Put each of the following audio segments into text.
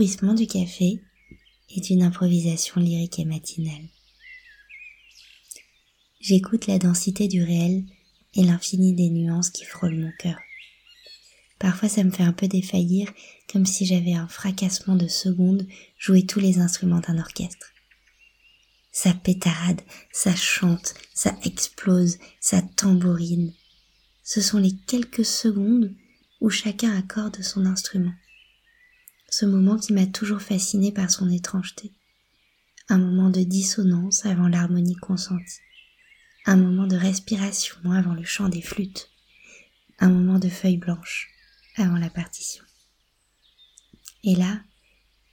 Bruissement du café est une improvisation lyrique et matinale. J'écoute la densité du réel et l'infini des nuances qui frôlent mon cœur. Parfois ça me fait un peu défaillir, comme si j'avais un fracassement de secondes joué tous les instruments d'un orchestre. Ça pétarade, ça chante, ça explose, ça tambourine. Ce sont les quelques secondes où chacun accorde son instrument. Ce moment qui m'a toujours fasciné par son étrangeté. Un moment de dissonance avant l'harmonie consentie. Un moment de respiration avant le chant des flûtes. Un moment de feuilles blanches avant la partition. Et là,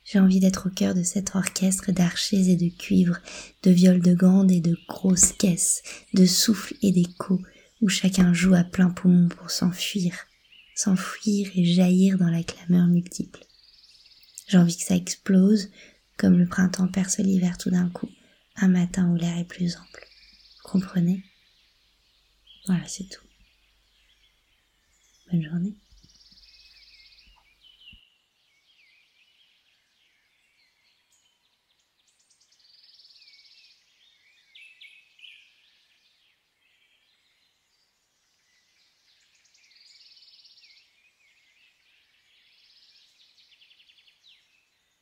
j'ai envie d'être au cœur de cet orchestre d'archers et de cuivres, de viols de grandes et de grosses caisses, de souffles et d'échos, où chacun joue à plein poumon pour s'enfuir, s'enfuir et jaillir dans la clameur multiple. J'ai envie que ça explose, comme le printemps perce l'hiver tout d'un coup, un matin où l'air est plus ample. Comprenez? Voilà, c'est tout. Bonne journée.